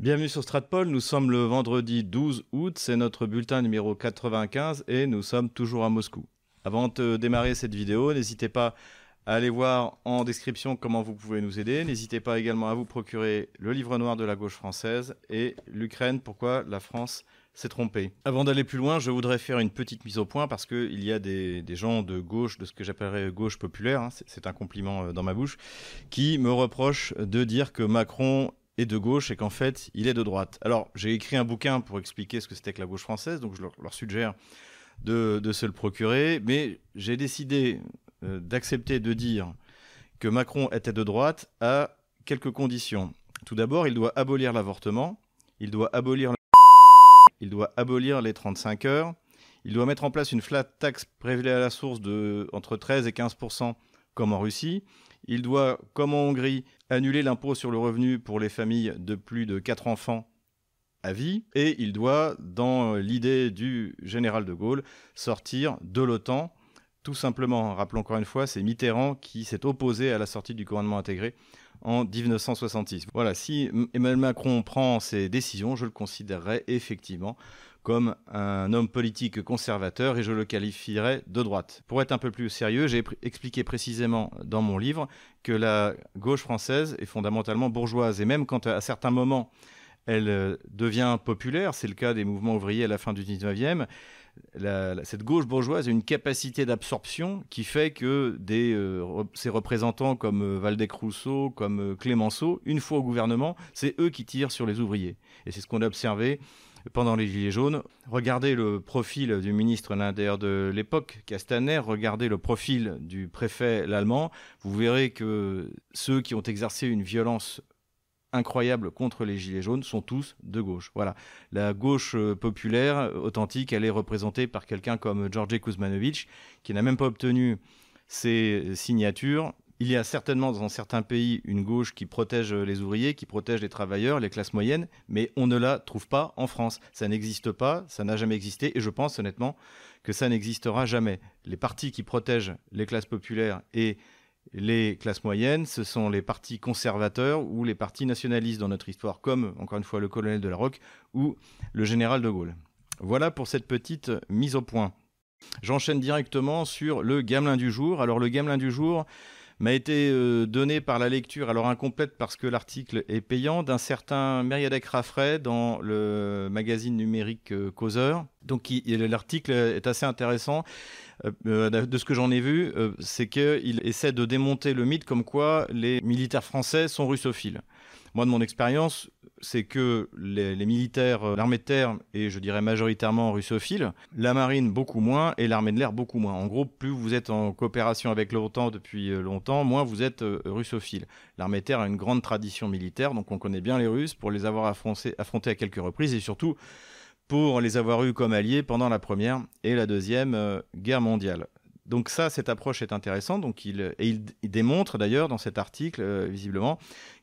Bienvenue sur Stratpol, nous sommes le vendredi 12 août, c'est notre bulletin numéro 95 et nous sommes toujours à Moscou. Avant de démarrer cette vidéo, n'hésitez pas à aller voir en description comment vous pouvez nous aider. N'hésitez pas également à vous procurer le livre noir de la gauche française et l'Ukraine, pourquoi la France s'est trompée. Avant d'aller plus loin, je voudrais faire une petite mise au point parce qu'il y a des, gens de gauche, de ce que j'appellerais gauche populaire, hein, c'est un compliment euh, dans ma bouche, qui me reprochent de dire que Macron est de gauche et qu'en fait, il est de droite. Alors, j'ai écrit un bouquin pour expliquer ce que c'était que la gauche française, donc je leur, suggère de, se le procurer, mais j'ai décidé euh, d'accepter de dire que Macron était de droite à quelques conditions. Tout d'abord, il doit abolir l'avortement, il doit abolir il doit abolir les 35 heures, il doit mettre en place une flat tax prélevée à la source de entre 13 et 15% comme en Russie, il doit, comme en Hongrie, annuler l'impôt sur le revenu pour les familles de plus de 4 enfants à vie, et il doit, dans l'idée du général de Gaulle, sortir de l'OTAN. Tout simplement, rappelons encore une fois, c'est Mitterrand qui s'est opposé à la sortie du gouvernement intégré en 1966. Voilà, si Emmanuel Macron prend ces décisions, je le considérerais effectivement comme un homme politique conservateur et je le qualifierais de droite. Pour être un peu plus sérieux, j'ai expliqué précisément dans mon livre que la gauche française est fondamentalement bourgeoise et même quand à certains moments elle euh, devient populaire, c'est le cas des mouvements ouvriers à la fin du 19e, cette gauche bourgeoise a une capacité d'absorption qui fait que des, euh, ses représentants comme euh, Valdec-Rousseau, comme Clémenceau, une fois au gouvernement, c'est eux qui tirent sur les ouvriers. Et c'est ce qu'on a observé pendant les Gilets jaunes. Regardez le profil du ministre l'intérieur de l'époque, Castaner, regardez le profil du préfet l'allemand, vous verrez que ceux qui ont exercé une violence incroyable contre les Gilets jaunes sont tous de gauche. Voilà. La gauche euh, populaire, authentique, elle est représentée par quelqu'un comme Georgi Kuzmanovic, qui n'a même pas obtenu ses signatures il y a certainement dans certains pays une gauche qui protège les ouvriers, qui protège les travailleurs, les classes moyennes, mais on ne la trouve pas en France. Ça n'existe pas, ça n'a jamais existé, et je pense honnêtement que ça n'existera jamais. Les partis qui protègent les classes populaires et les classes moyennes, ce sont les partis conservateurs ou les partis nationalistes dans notre histoire, comme encore une fois le colonel de la Roque ou le général de Gaulle. Voilà pour cette petite mise au point. J'enchaîne directement sur le gamelin du jour. Alors le gamelin du jour, m'a été euh, donné par la lecture, alors incomplète parce que l'article est payant, d'un certain Meriadec Raffray dans le magazine numérique euh, Causeur. Donc l'article est assez intéressant. Euh, de ce que j'en ai vu, c'est qu'il essaie de démonter le mythe comme quoi les militaires français sont russophiles. Moi, de mon expérience, c'est que les, militaires, euh, l'armée de terre est, je dirais, majoritairement russophile, la marine beaucoup moins et l'armée de l'air beaucoup moins. En gros, plus vous êtes en coopération avec l'OTAN depuis euh, longtemps, moins vous êtes euh, russophile. L'armée de terre a une grande tradition militaire, donc on connaît bien les Russes pour les avoir affrontés, à quelques reprises et surtout pour les avoir eus comme alliés pendant la première et la deuxième guerre mondiale. Donc ça, cette approche est intéressante. Donc il, et il, démontre d'ailleurs dans cet article, euh, visiblement,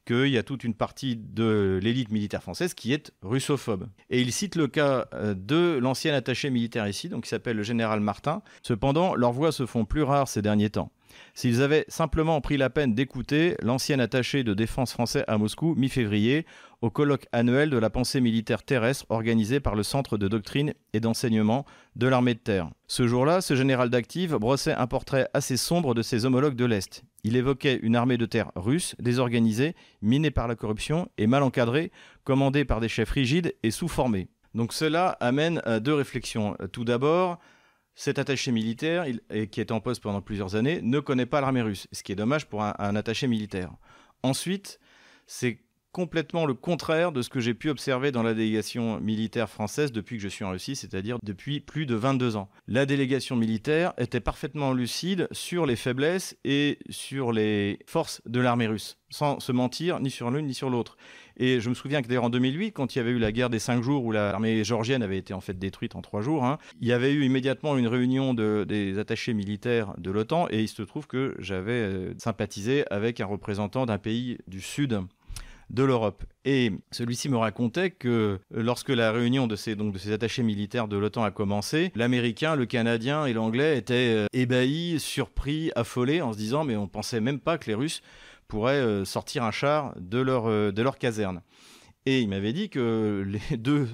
qu'il y a toute une partie de l'élite militaire française qui est russophobe. Et il cite le cas euh, de l'ancien attaché militaire ici, donc qui s'appelle le général Martin. Cependant, leurs voix se font plus rares ces derniers temps. S'ils avaient simplement pris la peine d'écouter l'ancien attaché de défense français à Moscou, mi-février, au colloque annuel de la pensée militaire terrestre organisé par le Centre de doctrine et d'enseignement de l'armée de terre. Ce jour-là, ce général d'active brossait un portrait assez sombre de ses homologues de l'Est. Il évoquait une armée de terre russe, désorganisée, minée par la corruption et mal encadrée, commandée par des chefs rigides et sous-formés. Donc cela amène à deux réflexions. Tout d'abord, cet attaché militaire, qui est en poste pendant plusieurs années, ne connaît pas l'armée russe, ce qui est dommage pour un attaché militaire. Ensuite, c'est complètement le contraire de ce que j'ai pu observer dans la délégation militaire française depuis que je suis en Russie, c'est-à-dire depuis plus de 22 ans. La délégation militaire était parfaitement lucide sur les faiblesses et sur les forces de l'armée russe, sans se mentir ni sur l'une ni sur l'autre. Et je me souviens que d'ailleurs en 2008, quand il y avait eu la guerre des cinq jours où l'armée georgienne avait été en fait détruite en trois jours, hein, il y avait eu immédiatement une réunion de, des attachés militaires de l'OTAN et il se trouve que j'avais euh, sympathisé avec un représentant d'un pays du Sud de l'Europe. Et celui-ci me racontait que lorsque la réunion de ces, donc, de ces attachés militaires de l'OTAN a commencé, l'Américain, le Canadien et l'Anglais étaient euh, ébahis, surpris, affolés en se disant mais on pensait même pas que les Russes pourraient euh, sortir un char de leur, euh, de leur caserne. Et il m'avait dit que les deux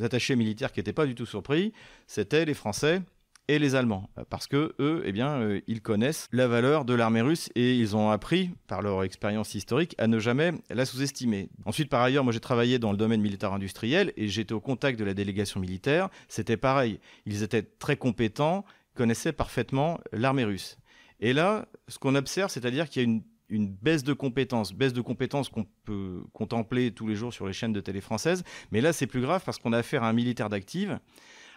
attachés militaires qui n'étaient pas du tout surpris, c'était les Français et les Allemands, parce que eux, eh bien, euh, ils connaissent la valeur de l'armée russe et ils ont appris, par leur expérience historique, à ne jamais la sous-estimer. Ensuite, par ailleurs, moi j'ai travaillé dans le domaine militaire industriel et j'étais au contact de la délégation militaire. C'était pareil, ils étaient très compétents, connaissaient parfaitement l'armée russe. Et là, ce qu'on observe, c'est-à-dire qu'il y a une une baisse de compétences, baisse de compétences qu'on peut contempler tous les jours sur les chaînes de télé françaises. Mais là, c'est plus grave parce qu'on a affaire à un militaire d'active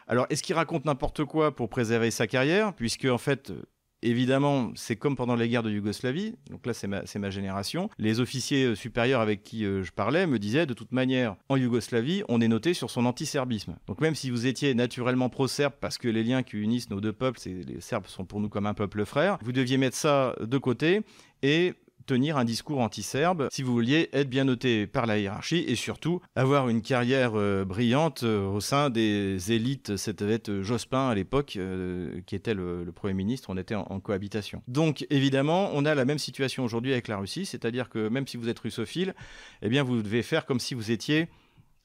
alors, est-ce qu'il raconte n'importe quoi pour préserver sa carrière? Puisque, en fait, Évidemment, c'est comme pendant les guerres de Yougoslavie, donc là c'est ma, génération. Les officiers euh, supérieurs avec qui euh, je parlais me disaient de toute manière, en Yougoslavie, on est noté sur son anti-serbisme. Donc même si vous étiez naturellement pro-serbe, parce que les liens qui unissent nos deux peuples, les Serbes sont pour nous comme un peuple frère, vous deviez mettre ça de côté et tenir un discours anti-serbe si vous vouliez être bien noté par la hiérarchie et surtout avoir une carrière euh, brillante euh, au sein des élites. C'était Jospin à l'époque euh, qui était le, Premier ministre, on était en, cohabitation. Donc évidemment, on a la même situation aujourd'hui avec la Russie, c'est-à-dire que même si vous êtes russophile, eh bien vous devez faire comme si vous étiez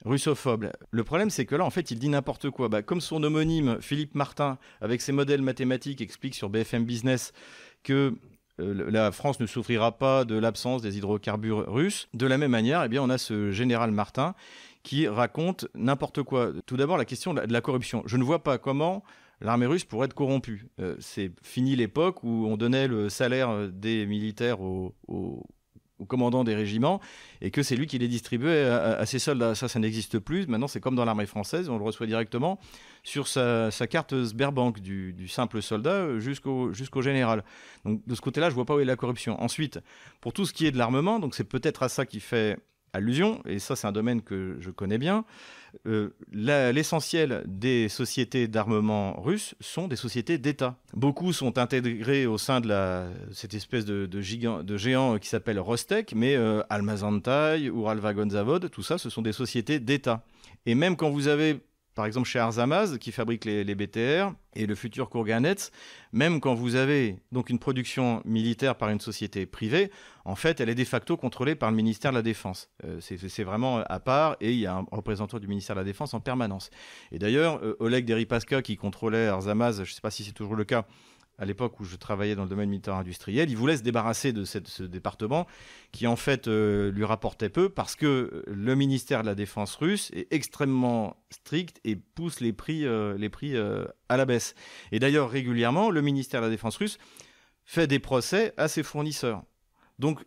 russophobe. Le problème, c'est que là, en fait, il dit n'importe quoi. Bah, comme son homonyme, Philippe Martin, avec ses modèles mathématiques, explique sur BFM Business que la France ne souffrira pas de l'absence des hydrocarbures russes. De la même manière, eh bien, on a ce général Martin qui raconte n'importe quoi. Tout d'abord, la question de la corruption. Je ne vois pas comment l'armée russe pourrait être corrompue. Euh, c'est fini l'époque où on donnait le salaire des militaires aux, au commandant des régiments et que c'est lui qui les distribuait à, ses soldats. Ça, ça n'existe plus. Maintenant, c'est comme dans l'armée française, on le reçoit directement sur sa, carte Sberbank, du, simple soldat jusqu'au général. Donc de ce côté-là, je vois pas où est la corruption. Ensuite, pour tout ce qui est de l'armement, donc c'est peut-être à ça qui fait allusion, et ça c'est un domaine que je connais bien, euh, l'essentiel des sociétés d'armement russes sont des sociétés d'État. Beaucoup sont intégrés au sein de cette espèce de, géant qui s'appelle Rostek, mais euh, Almazantai, Uralvagonzavod, tout ça, ce sont des sociétés d'État. Et même quand vous avez par exemple chez Arzamaz, qui fabrique les, BTR, et le futur Kurganets, même quand vous avez donc une production militaire par une société privée, en fait, elle est de facto contrôlée par le ministère de la Défense. Euh, c'est vraiment à part, et il y a un représentant du ministère de la Défense en permanence. Et d'ailleurs, euh, Oleg Deripaska, qui contrôlait Arzamaz, je ne sais pas si c'est toujours le cas, à l'époque où je travaillais dans le domaine militaire industriel, il voulait se débarrasser de ce département qui en fait euh, lui rapportait peu parce que le ministère de la Défense russe est extrêmement strict et pousse les prix, euh, les prix euh, à la baisse. Et d'ailleurs régulièrement, le ministère de la Défense russe fait des procès à ses fournisseurs. Donc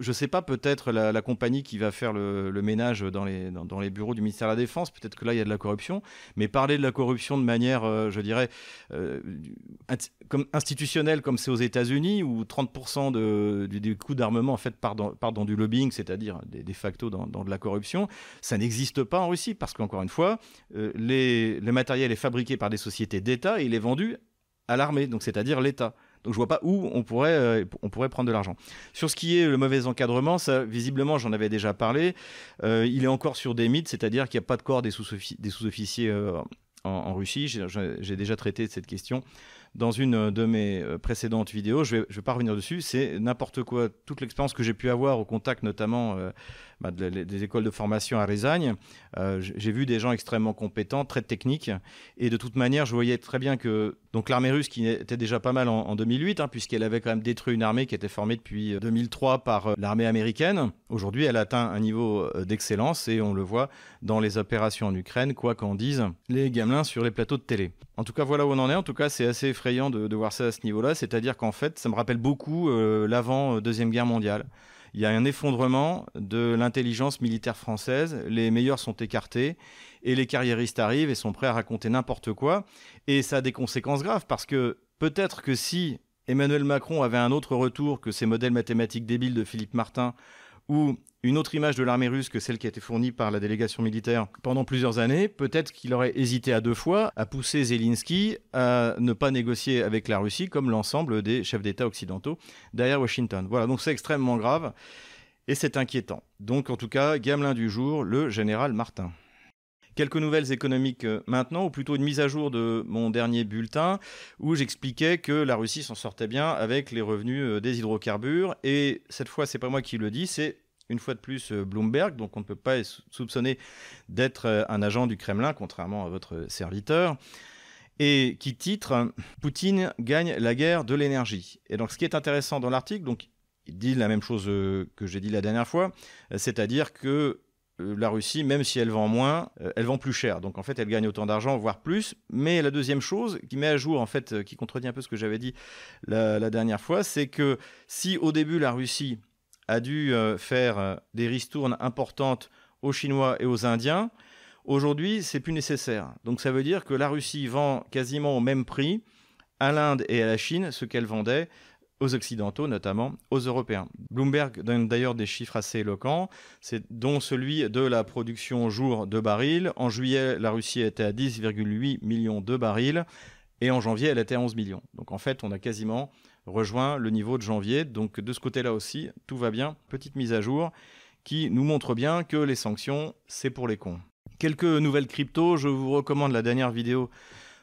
je sais pas, peut-être la, compagnie qui va faire le, ménage dans les, bureaux du ministère de la Défense, peut-être que là, il y a de la corruption. Mais parler de la corruption de manière, euh, je dirais, euh, comme institutionnelle, comme c'est aux États-Unis, où 30% de, du, coût d'armement, en fait, dans, du lobbying, c'est-à-dire de facto dans, de la corruption, ça n'existe pas en Russie, parce qu'encore une fois, euh, le matériel est fabriqué par des sociétés d'État et il est vendu à l'armée, donc c'est-à-dire l'État. Donc je vois pas où on pourrait, euh, on pourrait prendre de l'argent. Sur ce qui est le mauvais encadrement, ça, visiblement, j'en avais déjà parlé. Euh, il est encore sur des mythes, c'est-à-dire qu'il n'y a pas de corps des sous-officiers euh, en, Russie. J'ai déjà traité de cette question dans une de mes précédentes vidéos. Je ne vais, pas revenir dessus. C'est n'importe quoi. Toute l'expérience que j'ai pu avoir au contact notamment bah, des écoles de formation à Résagne, j'ai vu des gens extrêmement compétents, très techniques. Et de toute manière, je voyais très bien que l'armée russe qui était déjà pas mal en, 2008, hein, puisqu'elle avait quand même détruit une armée qui était formée depuis 2003 euh, par euh, l'armée américaine. Aujourd'hui, elle atteint un niveau euh, d'excellence et on le voit dans les opérations en Ukraine, quoi qu'en disent les gamelins sur les plateaux de télé. En tout cas, voilà où on en est. En tout cas, c'est assez effrayant de, voir ça à ce niveau-là. C'est-à-dire qu'en fait, ça me rappelle beaucoup l'avant-deuxième guerre mondiale il y a un effondrement de l'intelligence militaire française, les meilleurs sont écartés, et les carriéristes arrivent et sont prêts à raconter n'importe quoi. Et ça a des conséquences graves parce que peut-être que si Emmanuel Macron avait un autre retour que ces modèles mathématiques débiles de Philippe Martin ou une autre image de l'armée russe que celle qui a été fournie par la délégation militaire pendant plusieurs années, peut-être qu'il aurait hésité à deux fois à pousser Zelensky à ne pas négocier avec la Russie comme l'ensemble des chefs d'État occidentaux derrière Washington. Voilà, donc c'est extrêmement grave et c'est inquiétant. Donc en tout cas, gamelin du jour, le général Martin. Quelques nouvelles économiques euh, maintenant, ou plutôt une mise à jour de mon dernier bulletin, où j'expliquais que la Russie s'en sortait bien avec les revenus euh, des hydrocarbures. Et cette fois, c'est pas moi qui le dis, c'est une fois de plus Bloomberg, donc on ne peut pas soupçonner d'être un agent du Kremlin, contrairement à votre serviteur et qui titre Poutine gagne la guerre de l'énergie. Et donc ce qui est intéressant dans l'article, donc il dit la même chose que j'ai dit la dernière fois, c'est-à-dire que euh, la Russie, même si elle vend moins, euh, elle vend plus cher. Donc en fait, elle gagne autant d'argent, voire plus. Mais la deuxième chose qui met à jour, en fait, euh, qui contredit un peu ce que j'avais dit la, dernière fois, c'est que si au début la Russie a dû faire des ristournes importantes aux Chinois et aux Indiens, aujourd'hui c'est plus nécessaire. Donc ça veut dire que la Russie vend quasiment au même prix à l'Inde et à la Chine ce qu'elle vendait aux Occidentaux, notamment aux Européens. Bloomberg donne d'ailleurs des chiffres assez éloquents, dont celui de la production jour de barils. En juillet, la Russie était à 10,8 millions de barils et en janvier, elle était à 11 millions. Donc en fait, on a quasiment rejoint le niveau de janvier. Donc de ce côté-là aussi, tout va bien. Petite mise à jour qui nous montre bien que les sanctions, c'est pour les cons. Quelques nouvelles cryptos, je vous recommande la dernière vidéo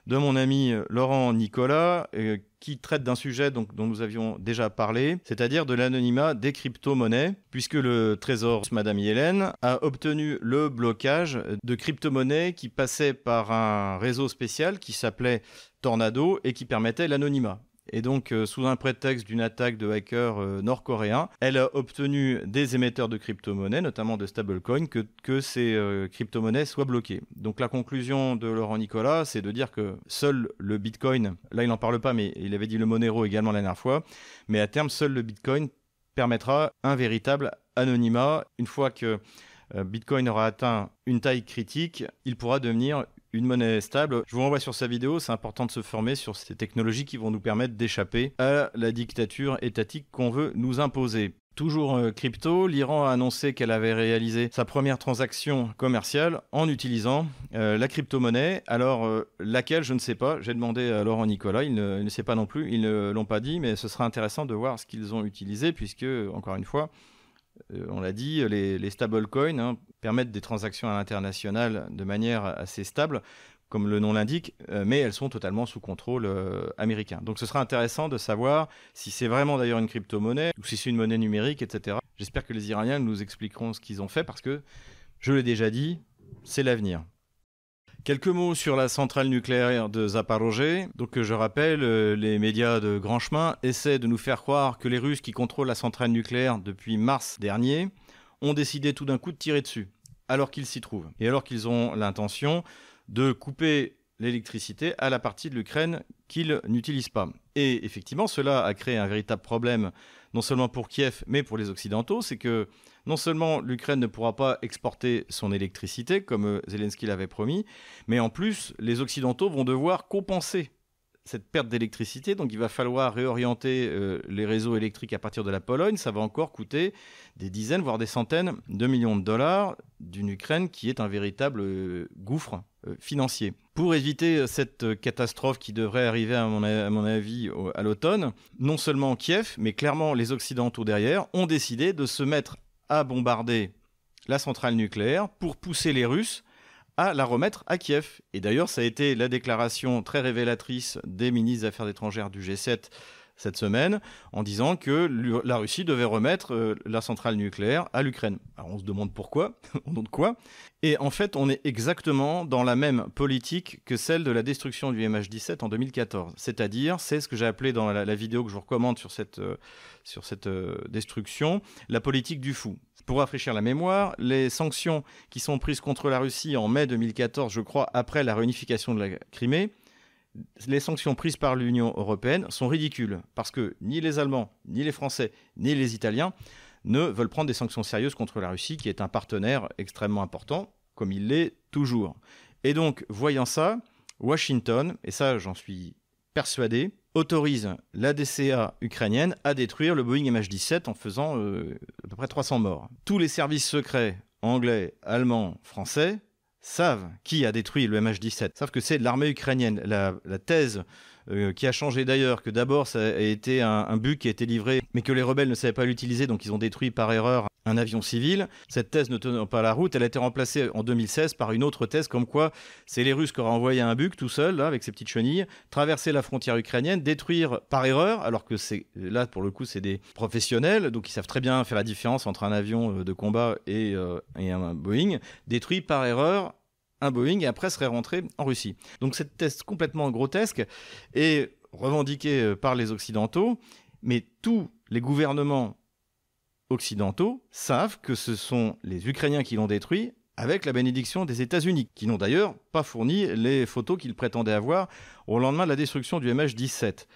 de mon ami euh, Laurent Nicolas, euh, qui traite d'un sujet dont nous avions déjà parlé, c'est-à-dire de l'anonymat des crypto-monnaies, puisque le Trésor, Madame Yellen, a obtenu le blocage de crypto-monnaies qui passaient par un réseau spécial qui s'appelait Tornado et qui permettait l'anonymat. Et donc, euh, sous un prétexte d'une attaque de hackers euh, nord-coréens, elle a obtenu des émetteurs de crypto-monnaies, notamment de stablecoins, que, que ces euh, crypto-monnaies soient bloquées. Donc, la conclusion de Laurent Nicolas, c'est de dire que seul le Bitcoin, là il n'en parle pas, mais il avait dit le Monero également la dernière fois, mais à terme, seul le Bitcoin permettra un véritable anonymat. Une fois que Bitcoin aura atteint une taille critique, il pourra devenir une monnaie stable. Je vous renvoie sur sa vidéo, c'est important de se former sur ces technologies qui vont nous permettre d'échapper à la dictature étatique qu'on veut nous imposer. Toujours euh, crypto, l'Iran a annoncé qu'elle avait réalisé sa première transaction commerciale en utilisant euh, la crypto-monnaie. Alors, euh, laquelle, je ne sais pas. J'ai demandé à Laurent Nicolas, il ne, il ne, sait pas non plus, ils ne l'ont pas dit, mais ce sera intéressant de voir ce qu'ils ont utilisé, puisque, encore une fois, euh, on l'a dit, les, stablecoins hein, permettent des transactions à l'international de manière assez stable, comme le nom l'indique, euh, mais elles sont totalement sous contrôle euh, américain. Donc ce sera intéressant de savoir si c'est vraiment d'ailleurs une crypto-monnaie ou si c'est une monnaie numérique, etc. J'espère que les Iraniens nous expliqueront ce qu'ils ont fait parce que, je l'ai déjà dit, c'est l'avenir. Quelques mots sur la centrale nucléaire de Zaporozhye. Donc, je rappelle, euh, les médias de grand chemin essaient de nous faire croire que les Russes qui contrôlent la centrale nucléaire depuis mars dernier ont décidé tout d'un coup de tirer dessus, alors qu'ils s'y trouvent. Et alors qu'ils ont l'intention de couper l'électricité à la partie de l'Ukraine qu'ils n'utilisent pas. Et effectivement, cela a créé un véritable problème, non seulement pour Kiev, mais pour les Occidentaux, c'est que non seulement l'Ukraine ne pourra pas exporter son électricité, comme euh, Zelensky l'avait promis, mais en plus, les Occidentaux vont devoir compenser cette perte d'électricité. Donc il va falloir réorienter euh, les réseaux électriques à partir de la Pologne. Ça va encore coûter des dizaines, voire des centaines de millions de dollars d'une Ukraine qui est un véritable euh, gouffre financier. Pour éviter cette catastrophe qui devrait arriver, à mon, à mon avis, à l'automne, non seulement Kiev, mais clairement les Occidentaux derrière, ont décidé de se mettre à bombarder la centrale nucléaire pour pousser les Russes à la remettre à Kiev. Et d'ailleurs, ça a été la déclaration très révélatrice des ministres des Affaires étrangères du G7 cette semaine en disant que la Russie devait remettre euh, la centrale nucléaire à l'Ukraine. Alors on se demande pourquoi, au nom de quoi. Et en fait, on est exactement dans la même politique que celle de la destruction du MH17 en 2014. C'est-à-dire, c'est ce que j'ai appelé dans la, vidéo que je vous recommande sur cette, euh, sur cette euh, destruction, la politique du fou. Pour rafraîchir la mémoire, les sanctions qui sont prises contre la Russie en mai 2014, je crois, après la réunification de la Crimée, les sanctions prises par l'Union européenne sont ridicules, parce que ni les Allemands, ni les Français, ni les Italiens ne veulent prendre des sanctions sérieuses contre la Russie, qui est un partenaire extrêmement important, comme il l'est toujours. Et donc, voyant ça, Washington, et ça j'en suis persuadé, autorise la DCA ukrainienne à détruire le Boeing MH17 en faisant euh, à peu près 300 morts. Tous les services secrets anglais, allemands, français savent qui a détruit le MH17, savent que c'est l'armée ukrainienne. La, thèse euh, qui a changé d'ailleurs, que d'abord ça a été un, un bug qui a été livré, mais que les rebelles ne savaient pas l'utiliser, donc ils ont détruit par erreur un avion civil. Cette thèse ne tenant pas la route, elle a été remplacée en 2016 par une autre thèse comme quoi c'est les Russes qui auraient envoyé un bug tout seul, avec ses petites chenilles, traverser la frontière ukrainienne, détruire par erreur, alors que c'est là pour le coup c'est des professionnels, donc ils savent très bien faire la différence entre un avion euh, de combat euh, et un Boeing, détruit par erreur un Boeing et après serait rentré en Russie. Donc cette thèse complètement grotesque est revendiquée euh, par les Occidentaux, mais tous les gouvernements occidentaux savent que ce sont les Ukrainiens qui l'ont détruit avec la bénédiction des États-Unis, qui n'ont d'ailleurs pas fourni les photos qu'ils prétendaient avoir au lendemain de la destruction du MH17.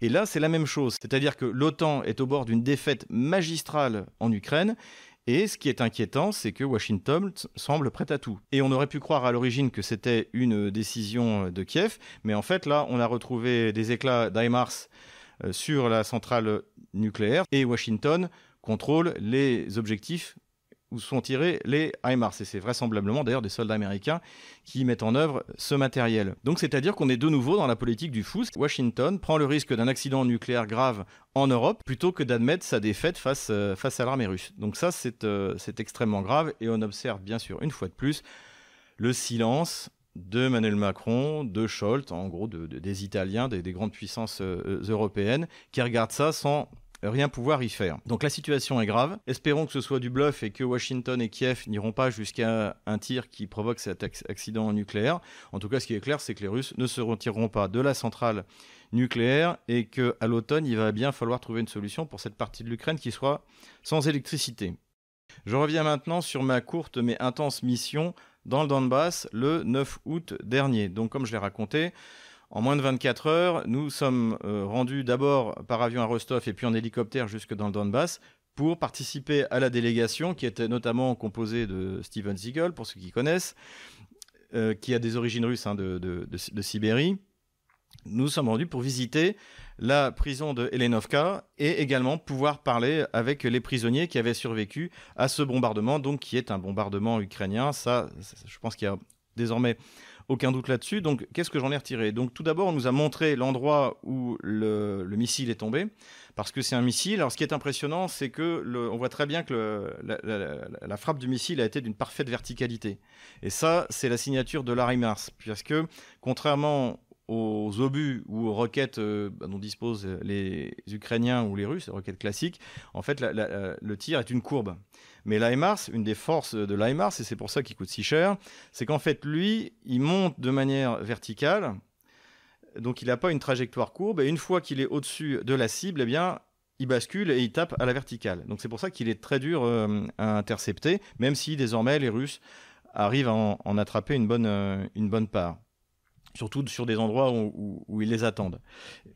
Et là, c'est la même chose, c'est-à-dire que l'OTAN est au bord d'une défaite magistrale en Ukraine et ce qui est inquiétant, c'est que Washington semble prêt à tout. Et on aurait pu croire à l'origine que c'était une décision de Kiev, mais en fait là, on a retrouvé des éclats d'IMARS euh, sur la centrale nucléaire et Washington contrôle les objectifs où sont tirés les HIMARS. Et c'est vraisemblablement d'ailleurs des soldats américains qui mettent en œuvre ce matériel. Donc c'est-à-dire qu'on est de nouveau dans la politique du fou. Washington prend le risque d'un accident nucléaire grave en Europe plutôt que d'admettre sa défaite face, euh, face à l'armée russe. Donc ça euh, c'est extrêmement grave et on observe bien sûr une fois de plus le silence de Emmanuel Macron, de Scholz, en gros des Italiens, des, grandes puissances euh, européennes, qui regardent ça sans rien pouvoir y faire. Donc la situation est grave. Espérons que ce soit du bluff et que Washington et Kiev n'iront pas jusqu'à un tir qui provoque cet accident nucléaire. En tout cas, ce qui est clair, c'est que les Russes ne se retireront pas de la centrale nucléaire et qu'à l'automne, il va bien falloir trouver une solution pour cette partie de l'Ukraine qui soit sans électricité. Je reviens maintenant sur ma courte mais intense mission dans le Donbass le 9 août dernier. Donc comme je l'ai raconté, en moins de 24 heures, nous sommes euh, rendus d'abord par avion à Rostov et puis en hélicoptère jusque dans le Donbass pour participer à la délégation qui était notamment composée de Steven Siegel, pour ceux qui connaissent, euh, qui a des origines russes hein, de, Sibérie. Nous sommes rendus pour visiter la prison de Helenovka et également pouvoir parler avec les prisonniers qui avaient survécu à ce bombardement, donc qui est un bombardement ukrainien. Ça, je pense qu'il y a désormais aucun doute là-dessus. Donc, qu'est-ce que j'en ai retiré? Donc, tout d'abord, on nous a montré l'endroit où le, missile est tombé, parce que c'est un missile. Alors, ce qui est impressionnant, c'est que on voit très bien que la, frappe du missile a été d'une parfaite verticalité. Et ça, c'est la signature de Larry Mars, puisque contrairement aux obus ou aux roquettes euh, bah, dont disposent les Ukrainiens ou les Russes, les roquettes classiques, en fait, le tir est une courbe. Mais l'IMARS, une des forces de l'IMARS, et c'est pour ça qu'il coûte si cher, c'est qu'en fait, lui, il monte de manière verticale, donc il n'a pas une trajectoire courbe, et une fois qu'il est au-dessus de la cible, eh bien, il bascule et il tape à la verticale. Donc c'est pour ça qu'il est très dur euh, à intercepter, même si désormais les Russes arrivent à en, attraper une bonne, euh, une bonne part surtout sur des endroits où, ils les attendent.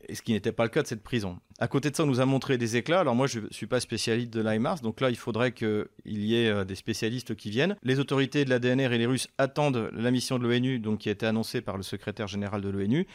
Et ce qui n'était pas le cas de cette prison. À côté de ça, on nous a montré des éclats. Alors moi, je ne suis pas spécialiste de l'IMARS, donc là, il faudrait qu'il y ait euh, des spécialistes qui viennent. Les autorités de la DNR et les Russes attendent la mission de l'ONU, donc qui a été annoncée par le secrétaire général de l'ONU.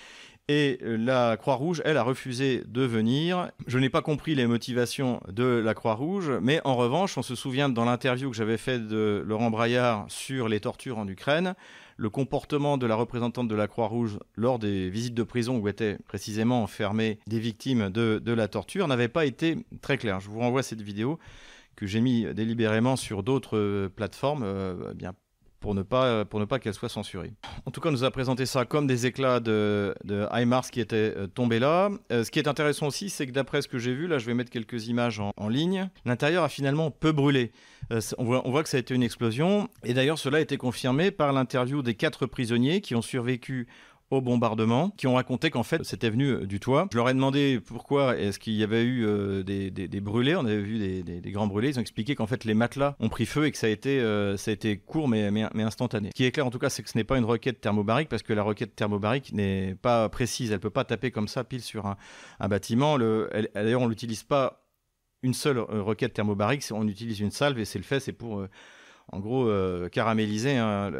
Et euh, la Croix-Rouge, elle, a refusé de venir. Je n'ai pas compris les motivations de la Croix-Rouge, mais en revanche, on se souvient dans l'interview que j'avais faite de Laurent Braillard sur les tortures en Ukraine, le comportement de la représentante de la Croix-Rouge lors des visites de prison où étaient précisément enfermées des victimes de, la torture n'avait pas été très clair. Je vous renvoie cette vidéo que j'ai mis délibérément sur d'autres plateformes, euh, bien pour ne pas, pour ne pas qu'elle soit censurée. En tout cas, on nous a présenté ça comme des éclats de, de HIMARS qui étaient euh, tombés là. Euh, ce qui est intéressant aussi, c'est que d'après ce que j'ai vu, là je vais mettre quelques images en, ligne, l'intérieur a finalement peu brûlé. Euh, on, voit, on, voit, que ça a été une explosion. Et d'ailleurs, cela a été confirmé par l'interview des quatre prisonniers qui ont survécu au bombardement, qui ont raconté qu'en fait c'était venu euh, du toit. Je leur ai demandé pourquoi est-ce qu'il y avait eu euh, des, brûlés, on avait vu des, grands brûlés, ils ont expliqué qu'en fait les matelas ont pris feu et que ça a été, euh, ça a été court mais, mais, instantané. Ce qui est clair en tout cas c'est que ce n'est pas une roquette thermobarique parce que la roquette thermobarique n'est pas précise, elle peut pas taper comme ça pile sur un, bâtiment. D'ailleurs on l'utilise pas une seule roquette thermobarique, on utilise une salve et c'est le fait, c'est pour en gros caraméliser hein,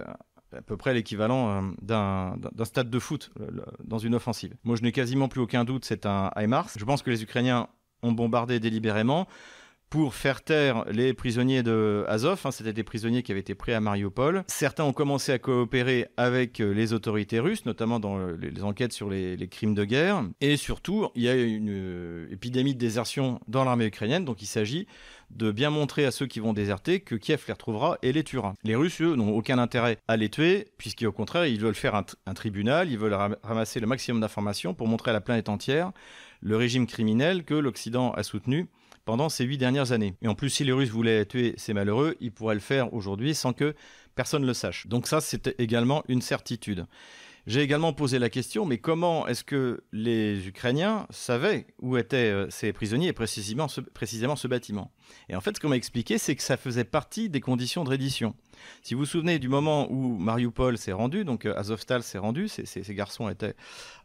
à peu près l'équivalent euh, d'un stade de foot dans une offensive. Moi, je n'ai quasiment plus aucun doute, c'est un HIMARS. Je pense que les Ukrainiens ont bombardé délibérément pour faire taire les prisonniers de Azov. Hein, C'était des prisonniers qui avaient été pris à Mariupol. Certains ont commencé à coopérer avec euh, les autorités russes, notamment dans les, enquêtes sur les, crimes de guerre. Et surtout, il y a une euh, épidémie de désertion dans l'armée ukrainienne, donc il s'agit de bien montrer à ceux qui vont déserter que Kiev les retrouvera et les tuera. Les Russes, eux, n'ont aucun intérêt à les tuer, puisqu'au contraire, ils veulent faire un, tribunal, ils veulent ramasser le maximum d'informations pour montrer à la planète entière le régime criminel que l'Occident a soutenu pendant ces huit dernières années. Et en plus, si les Russes voulaient tuer ces malheureux, ils pourraient le faire aujourd'hui sans que personne ne le sache. Donc ça, c'était également une certitude. J'ai également posé la question, mais comment est-ce que les Ukrainiens savaient où étaient euh, ces prisonniers et précisément ce, bâtiment? Et en fait, ce qu'on m'a expliqué, c'est que ça faisait partie des conditions de reddition. Si vous vous souvenez du moment où Mariupol s'est rendu, donc euh, Azovstal s'est rendu, ces, garçons étaient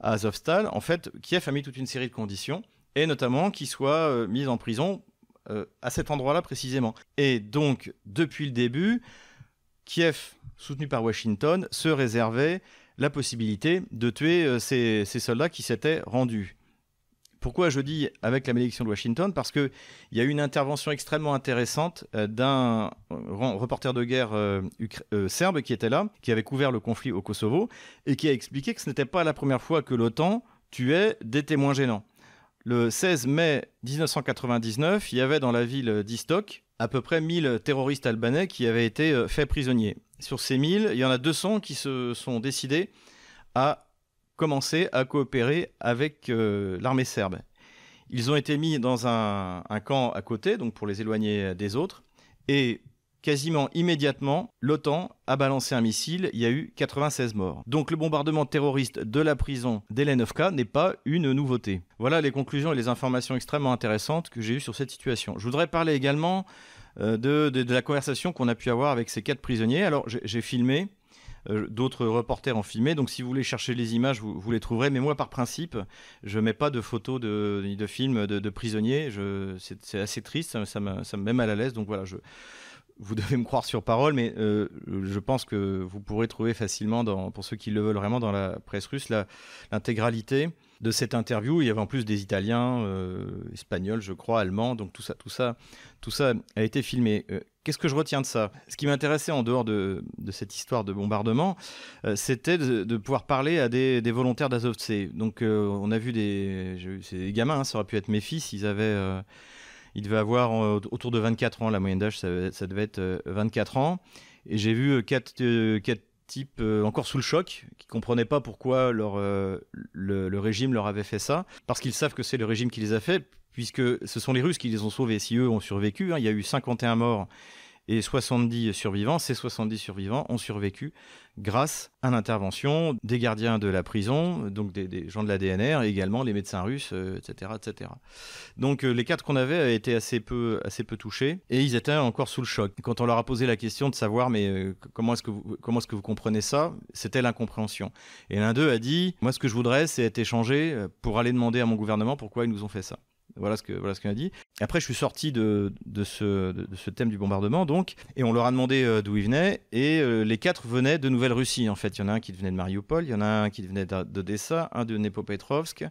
à Azovstal, en fait, Kiev a mis toute une série de conditions et notamment qu'il soit euh, mis en prison à cet endroit-là précisément. Et donc, depuis le début, Kiev, soutenu par Washington, se réservait la possibilité de tuer euh, ces, soldats qui s'étaient rendus. Pourquoi je dis avec la malédiction de Washington? Parce qu'il y a eu une intervention extrêmement intéressante d'un reporter de guerre serbe qui était là, qui avait couvert le conflit au Kosovo, et qui a expliqué que ce n'était pas la première fois que l'OTAN tuait des témoins gênants. Le 16 mai 1999, il y avait dans la ville d'Istok à peu près 1000 terroristes albanais qui avaient été euh, faits prisonniers. Sur ces 1000, il y en a 200 qui se sont décidés à commencer à coopérer avec euh, l'armée serbe. Ils ont été mis dans un, un, camp à côté, donc pour les éloigner des autres, et quasiment immédiatement, l'OTAN a balancé un missile, il y a eu 96 morts. Donc le bombardement terroriste de la prison d'Elenovka n'est pas une nouveauté. Voilà les conclusions et les informations extrêmement intéressantes que j'ai eues sur cette situation. Je voudrais parler également euh, de, la conversation qu'on a pu avoir avec ces quatre prisonniers. Alors j'ai filmé, euh, d'autres reporters ont filmé. Donc, si vous voulez chercher les images, vous, les trouverez. Mais moi, par principe, je mets pas de photos de, ni de films de, prisonniers. C'est assez triste, ça, me, met mal à l'aise. Donc voilà, vous devez me croire sur parole, mais euh, je pense que vous pourrez trouver facilement, pour ceux qui le veulent vraiment, dans la presse russe, l'intégralité de cette interview. Il y avait en plus des Italiens, euh, Espagnols, je crois, Allemands, donc tout ça, tout ça, tout ça a été filmé. Euh, qu'est-ce que je retiens de ça? Ce qui m'intéressait en dehors de, cette histoire de bombardement, c'était de, pouvoir parler à des, volontaires d'Azovtse. Donc on a vu des, gamins, hein, ça aurait pu être mes fils, ils avaient il devait avoir euh, autour de 24 ans, la moyenne d'âge, ça, devait être 24 euh, ans. Et j'ai vu euh, quatre, types encore sous le choc, qui ne comprenaient pas pourquoi leur, le, régime leur avait fait ça, parce qu'ils savent que c'est le régime qui les a fait, puisque ce sont les Russes qui les ont sauvés. Si eux ont survécu, hein, il y a eu 51 morts et 70 survivants. Ces 70 survivants ont survécu grâce à l'intervention des gardiens de la prison, donc des, gens de la DNR et également les médecins russes, etc., euh, etc. Donc euh, les quatre qu'on avait étaient assez peu, assez peu touchés et ils étaient encore sous le choc. Quand on leur a posé la question de savoir mais euh, comment est-ce que vous, comment est-ce que vous comprenez ça, c'était l'incompréhension. Et l'un d'eux a dit moi ce que je voudrais c'est être échangé pour aller demander à mon gouvernement pourquoi ils nous ont fait ça. Voilà ce que voilà ce qu'il a dit. Après, je suis sorti de, de, ce, de, ce thème du bombardement, donc, et on leur a demandé euh, d'où ils venaient, et euh, les quatre venaient de Nouvelle-Russie. En fait, il y en a un qui venait de Mariupol, il y en a un qui venait d'Odessa, un de Nepopetrovsk,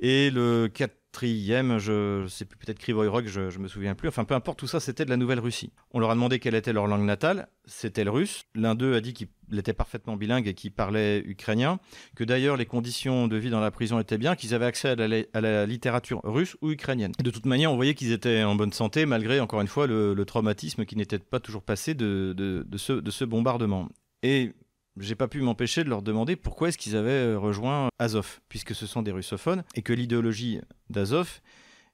et le quatrième, je, sais plus, peut-être Krivoy je, je me souviens plus. Enfin, peu importe, tout ça, c'était de la Nouvelle-Russie. On leur a demandé quelle était leur langue natale. C'était le russe. L'un d'eux a dit qu'il était parfaitement bilingue et qu'il parlait ukrainien. Que d'ailleurs, les conditions de vie dans la prison étaient bien, qu'ils avaient accès à la, littérature russe ou ukrainienne. De toute manière, on voyait qu'ils étaient en bonne santé, malgré, encore une fois, le, traumatisme qui n'était pas toujours passé de, de, ce, de ce bombardement. Et j'ai pas pu m'empêcher de leur demander pourquoi est-ce qu'ils avaient euh, rejoint Azov, puisque ce sont des russophones, et que l'idéologie d'Azov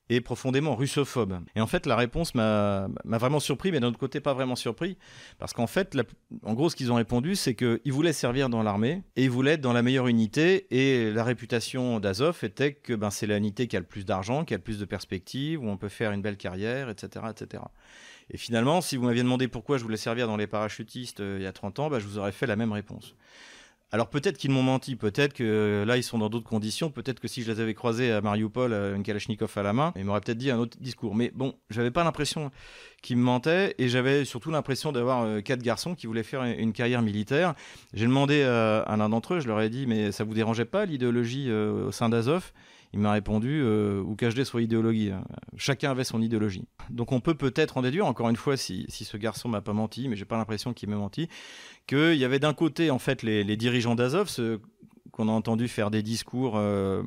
est profondément russophobe. Et en fait, la réponse m'a vraiment surpris, mais d'un autre côté, pas vraiment surpris, parce qu'en fait, en gros, ce qu'ils ont répondu, c'est qu'ils voulaient servir dans l'armée, et ils voulaient être dans la meilleure unité, et la réputation d'Azov était que ben, c'est l'unité qui a le plus d'argent, qui a le plus de perspectives, où on peut faire une belle carrière, etc. etc. Et finalement, si vous m'aviez demandé pourquoi je voulais servir dans les parachutistes euh, il y a 30 ans, bah, je vous aurais fait la même réponse. Alors peut-être qu'ils m'ont menti, peut-être que euh, là ils sont dans d'autres conditions, peut-être que si je les avais croisés à Mariupol, euh, une Kalachnikov à la main, ils m'auraient peut-être dit un autre discours. Mais bon, j'avais pas l'impression qu'ils me mentaient et j'avais surtout l'impression d'avoir quatre garçons qui voulaient faire une carrière militaire. J'ai demandé à l'un d'entre eux, je leur ai dit mais ça vous dérangeait pas l'idéologie au sein d'Azov? Il m'a répondu euh, ou cache soit idéologie. Chacun avait son idéologie. Donc on peut peut-être en déduire, encore une fois, si, ce garçon m'a pas menti, mais j'ai pas l'impression qu'il m'a menti, qu'il y avait d'un côté en fait les, dirigeants d'Azov, qu'on a entendu faire des discours euh,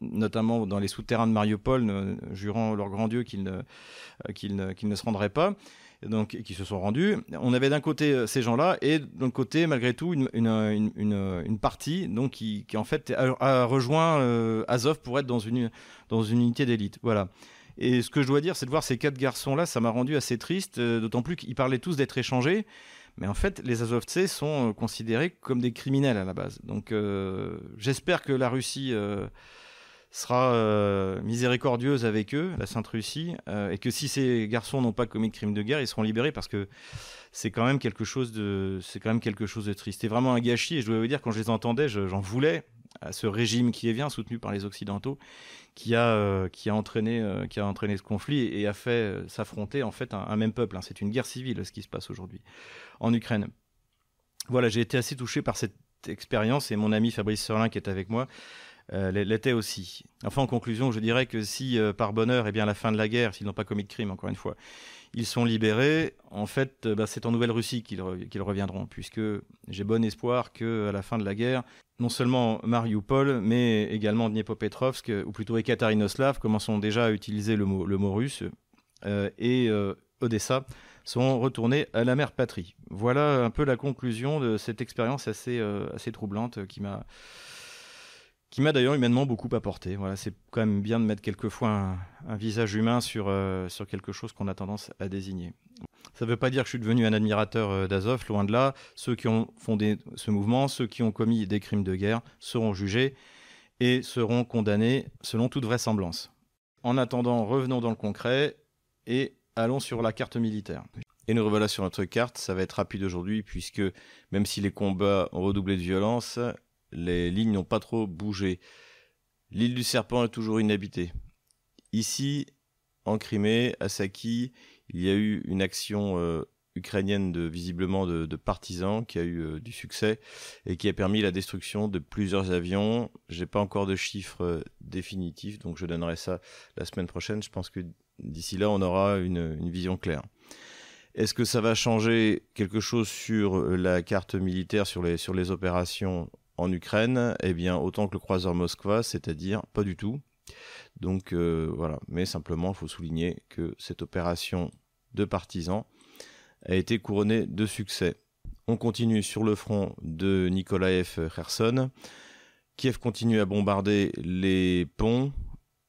notamment dans les souterrains de Mariupol, jurant leur grand Dieu qu'ils ne, euh, ne, ne, se rendraient pas, donc qui se sont rendus. On avait d'un côté euh, ces gens-là et d'un côté, malgré tout, une, une, une, partie donc, qui, qui, en fait a, rejoint euh, Azov pour être dans une, dans une unité d'élite. Voilà. Et ce que je dois dire, c'est de voir ces quatre garçons-là, ça m'a rendu assez triste, d'autant plus qu'ils parlaient tous d'être échangés. Mais en fait, les Azovtsés sont considérés comme des criminels à la base. Donc j'espère que la Russie sera euh, miséricordieuse avec eux, la Sainte Russie, euh, et que si ces garçons n'ont pas commis de crime de guerre, ils seront libérés parce que c'est quand même quelque chose de, c'est quand même quelque chose de triste. C'est vraiment un gâchis. Et je dois vous dire, quand je les entendais, j'en voulais à ce régime qui est bien soutenu par les Occidentaux, qui a, euh, qui a entraîné, qui a entraîné ce conflit et, a fait s'affronter en fait un, même peuple. Hein. C'est une guerre civile ce qui se passe aujourd'hui en Ukraine. Voilà, j'ai été assez touché par cette expérience et mon ami Fabrice Serlin qui est avec moi euh, l'était aussi. Enfin, en conclusion, je dirais que si, euh, par bonheur, et eh bien, à la fin de la guerre, s'ils n'ont pas commis de crime, encore une fois, ils sont libérés, en fait, euh, bah, c'est en Nouvelle-Russie qu'ils reviendront, puisque j'ai bon espoir qu'à la fin de la guerre, non seulement Mariupol, mais également Dniepopetrovsk, ou plutôt Ekaterinoslav, commençons déjà à utiliser le mot, le mot russe, et Odessa, sont retournés à la mère patrie. Voilà un peu la conclusion de cette expérience assez, assez troublante qui m'a qui m'a d'ailleurs humainement beaucoup apporté. Voilà, c'est quand même bien de mettre quelquefois un, visage humain sur, euh, sur quelque chose qu'on a tendance à désigner. Ça ne veut pas dire que je suis devenu un admirateur euh, d'Azov, loin de là. Ceux qui ont fondé ce mouvement, ceux qui ont commis des crimes de guerre, seront jugés et seront condamnés selon toute vraisemblance. En attendant, revenons dans le concret et allons sur la carte militaire. Et nous revoilà sur notre carte, ça va être rapide aujourd'hui puisque même si les combats ont redoublé de violence, les lignes n'ont pas trop bougé. L'île du Serpent est toujours inhabitée. Ici, en Crimée, à Saki, il y a eu une action euh, ukrainienne de visiblement de, partisans qui a eu euh, du succès et qui a permis la destruction de plusieurs avions. J'ai pas encore de chiffres euh, définitifs, donc je donnerai ça la semaine prochaine. Je pense que d'ici là, on aura une, vision claire. Est-ce que ça va changer quelque chose sur la carte militaire, sur les opérations en Ukraine, eh bien, autant que le croiseur Moskva, c'est-à-dire pas du tout. Donc euh, voilà, mais simplement, il faut souligner que cette opération de partisans a été couronnée de succès. On continue sur le front de Nikolaev Kherson. Kiev continue à bombarder les ponts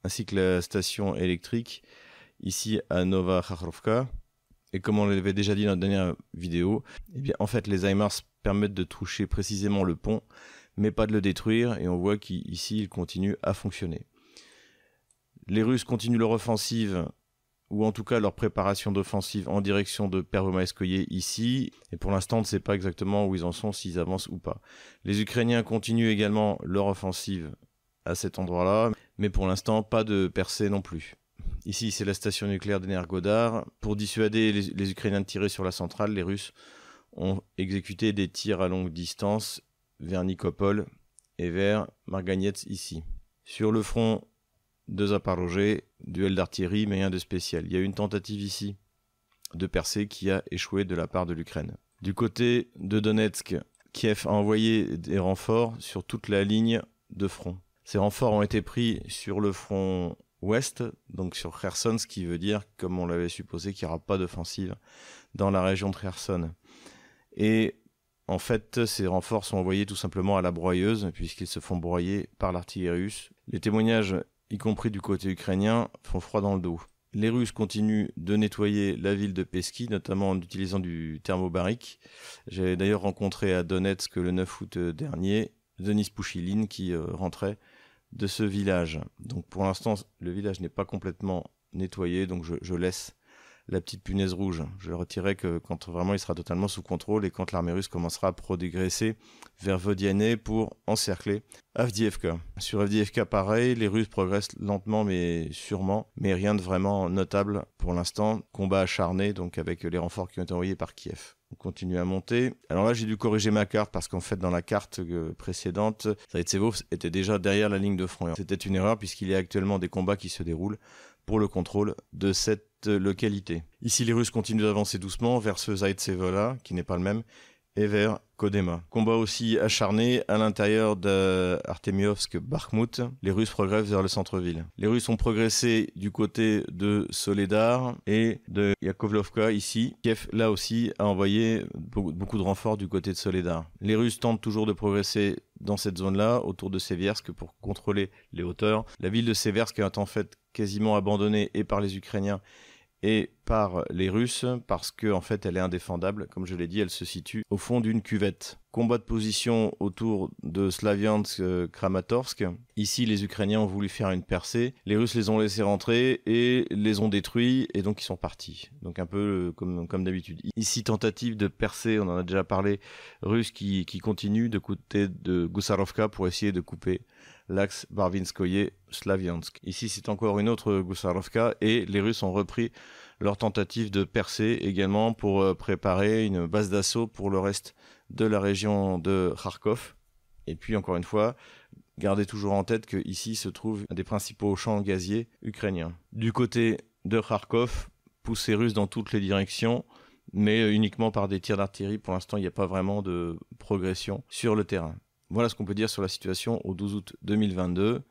ainsi que la station électrique ici à Nova Kharkovka. Et comme on l'avait déjà dit dans la dernière vidéo, eh bien, en fait, les HIMARS permettent de toucher précisément le pont mais pas de le détruire, et on voit qu'ici il continue à fonctionner. Les Russes continuent leur offensive, ou en tout cas leur préparation d'offensive en direction de Pervomaïskoye ici, et pour l'instant on ne sait pas exactement où ils en sont, s'ils avancent ou pas. Les Ukrainiens continuent également leur offensive à cet endroit-là, mais pour l'instant pas de percée non plus. Ici, c'est la station nucléaire d'Energodar. Pour dissuader les, les, Ukrainiens de tirer sur la centrale, les Russes ont exécuté des tirs à longue distance vers Nicopole et vers Margagnetz ici. Sur le front de Zaporozhye, duel d'artillerie, mais rien de spécial. Il y a une tentative ici de percer qui a échoué de la part de l'Ukraine. Du côté de Donetsk, Kiev a envoyé des renforts sur toute la ligne de front. Ces renforts ont été pris sur le front ouest, donc sur Kherson, ce qui veut dire, comme on l'avait supposé, qu'il n'y aura pas d'offensive dans la région de Kherson. Et en fait, ces renforts sont envoyés tout simplement à la broyeuse, puisqu'ils se font broyer par l'artillerie russe. Les témoignages, y compris du côté ukrainien, font froid dans le dos. Les Russes continuent de nettoyer la ville de Peski, notamment en utilisant du thermobarique. J'ai d'ailleurs rencontré à Donetsk le 9 août dernier Denis Pouchiline qui euh, rentrait de ce village. Donc pour l'instant, le village n'est pas complètement nettoyé, donc je laisse la petite punaise rouge. Je le retirerai que quand vraiment il sera totalement sous contrôle et quand l'armée russe commencera à progresser vers Vodiane pour encercler Avdiivka. Sur Avdiivka, pareil, les Russes progressent lentement mais sûrement, mais rien de vraiment notable pour l'instant. Combat acharné donc avec les renforts qui ont été envoyés par Kiev. On continue à monter. Alors là, j'ai dû corriger ma carte parce qu'en fait, dans la carte euh, précédente, Zaitsevo était déjà derrière la ligne de front. C'était une erreur puisqu'il y a actuellement des combats qui se déroulent pour le contrôle de cette localité. Ici, les Russes continuent d'avancer doucement vers ce qui n'est pas le même, et vers Kodema. Combat aussi acharné à l'intérieur d'Artemiovsk-Bakhmut. Les Russes progressent vers le centre-ville. Les Russes ont progressé du côté de Soledar et de Yakovlovka ici. Kiev, là aussi, a envoyé beaucoup de renforts du côté de Soledar. Les Russes tentent toujours de progresser dans cette zone-là, autour de Seversk, pour contrôler les hauteurs. La ville de Seversk est en fait quasiment abandonnée et par les Ukrainiens et par les Russes parce qu'en en fait elle est indéfendable. Comme je l'ai dit, elle se situe au fond d'une cuvette. Combat de position autour de Slaviansk-Kramatorsk. Ici, les Ukrainiens ont voulu faire une percée. Les Russes les ont laissés rentrer et les ont détruits et donc ils sont partis. Donc un peu euh, comme, d'habitude. Ici, tentative de percée, on en a déjà parlé, russe qui, qui continue de côté de Gusarovka pour essayer de couper l'axe Barvinskoye-Slaviansk. Ici, c'est encore une autre Gusarovka et les Russes ont repris leur tentative de percer également pour euh, préparer une base d'assaut pour le reste de la région de Kharkov. Et puis, encore une fois, gardez toujours en tête qu'ici se trouve un des principaux champs gaziers ukrainiens. Du côté de Kharkov, poussée russe dans toutes les directions, mais uniquement par des tirs d'artillerie. Pour l'instant, il n'y a pas vraiment de progression sur le terrain. Voilà ce qu'on peut dire sur la situation au 12 août 2022.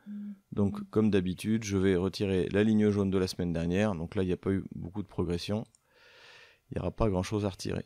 Donc, comme d'habitude, je vais retirer la ligne jaune de la semaine dernière. Donc là, il n'y a pas eu beaucoup de progression. Il n'y aura pas grand-chose à retirer.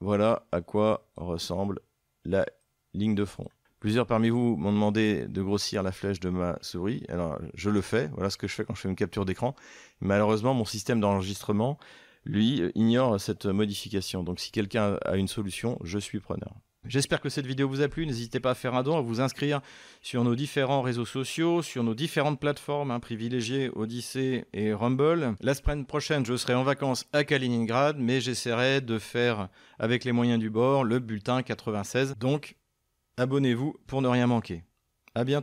Voilà à quoi ressemble la ligne de front. Plusieurs parmi vous m'ont demandé de grossir la flèche de ma souris. Alors, je le fais. Voilà ce que je fais quand je fais une capture d'écran. Malheureusement, mon système d'enregistrement, lui, ignore cette modification. Donc, si quelqu'un a une solution, je suis preneur. J'espère que cette vidéo vous a plu. N'hésitez pas à faire un don, à vous inscrire sur nos différents réseaux sociaux, sur nos différentes plateformes hein, privilégiées, Odyssey et Rumble. La semaine prochaine, je serai en vacances à Kaliningrad, mais j'essaierai de faire, avec les moyens du bord, le bulletin 96. Donc, abonnez-vous pour ne rien manquer. À bientôt.